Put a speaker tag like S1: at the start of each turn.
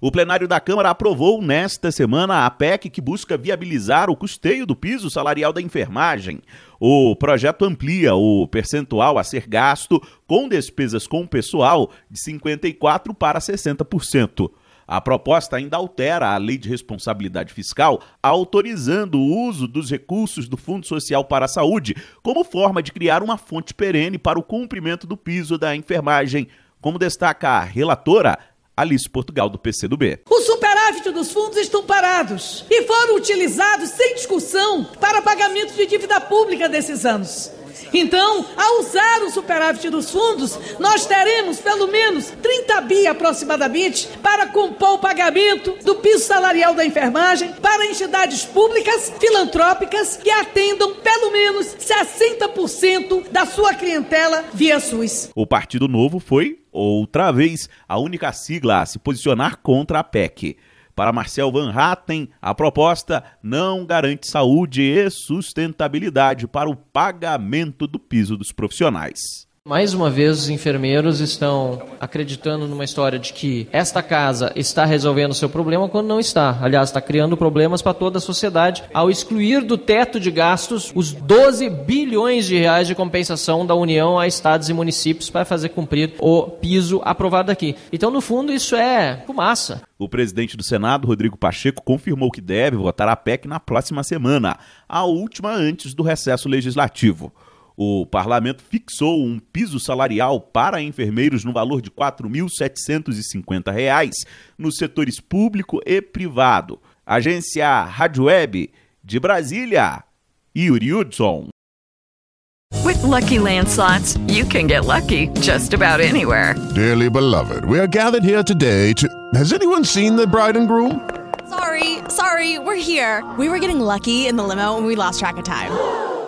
S1: O plenário da Câmara aprovou nesta semana a PEC que busca viabilizar o custeio do piso salarial da enfermagem. O projeto amplia o percentual a ser gasto com despesas com pessoal de 54% para 60%. A proposta ainda altera a lei de responsabilidade fiscal, autorizando o uso dos recursos do Fundo Social para a Saúde como forma de criar uma fonte perene para o cumprimento do piso da enfermagem, como destaca a relatora Alice Portugal, do PCdoB.
S2: O superávit dos fundos estão parados e foram utilizados sem discussão para pagamento de dívida pública desses anos. Então, ao usar o superávit dos fundos, nós teremos pelo menos 30 bi aproximadamente para compor o pagamento do piso salarial da enfermagem para entidades públicas filantrópicas que atendam pelo menos 60% da sua clientela via SUS.
S1: O Partido Novo foi, outra vez, a única sigla a se posicionar contra a PEC. Para Marcel Van Hatten, a proposta não garante saúde e sustentabilidade para o pagamento do piso dos profissionais.
S3: Mais uma vez, os enfermeiros estão acreditando numa história de que esta casa está resolvendo o seu problema quando não está. Aliás, está criando problemas para toda a sociedade ao excluir do teto de gastos os 12 bilhões de reais de compensação da União a estados e municípios para fazer cumprir o piso aprovado aqui. Então, no fundo, isso é fumaça.
S1: O presidente do Senado, Rodrigo Pacheco, confirmou que deve votar a PEC na próxima semana, a última antes do recesso legislativo. O parlamento fixou um piso salarial para enfermeiros no valor de R$ 4.750 nos setores público e privado. Agência Rádio Web de Brasília, Yuri Hudson.
S4: With lucky landslots, you can get lucky just about anywhere.
S5: Dearly beloved, we are gathered here today to. Has anyone seen the bride and groom?
S6: Sorry, sorry, we're here. We were getting lucky in the limo and we lost track of time.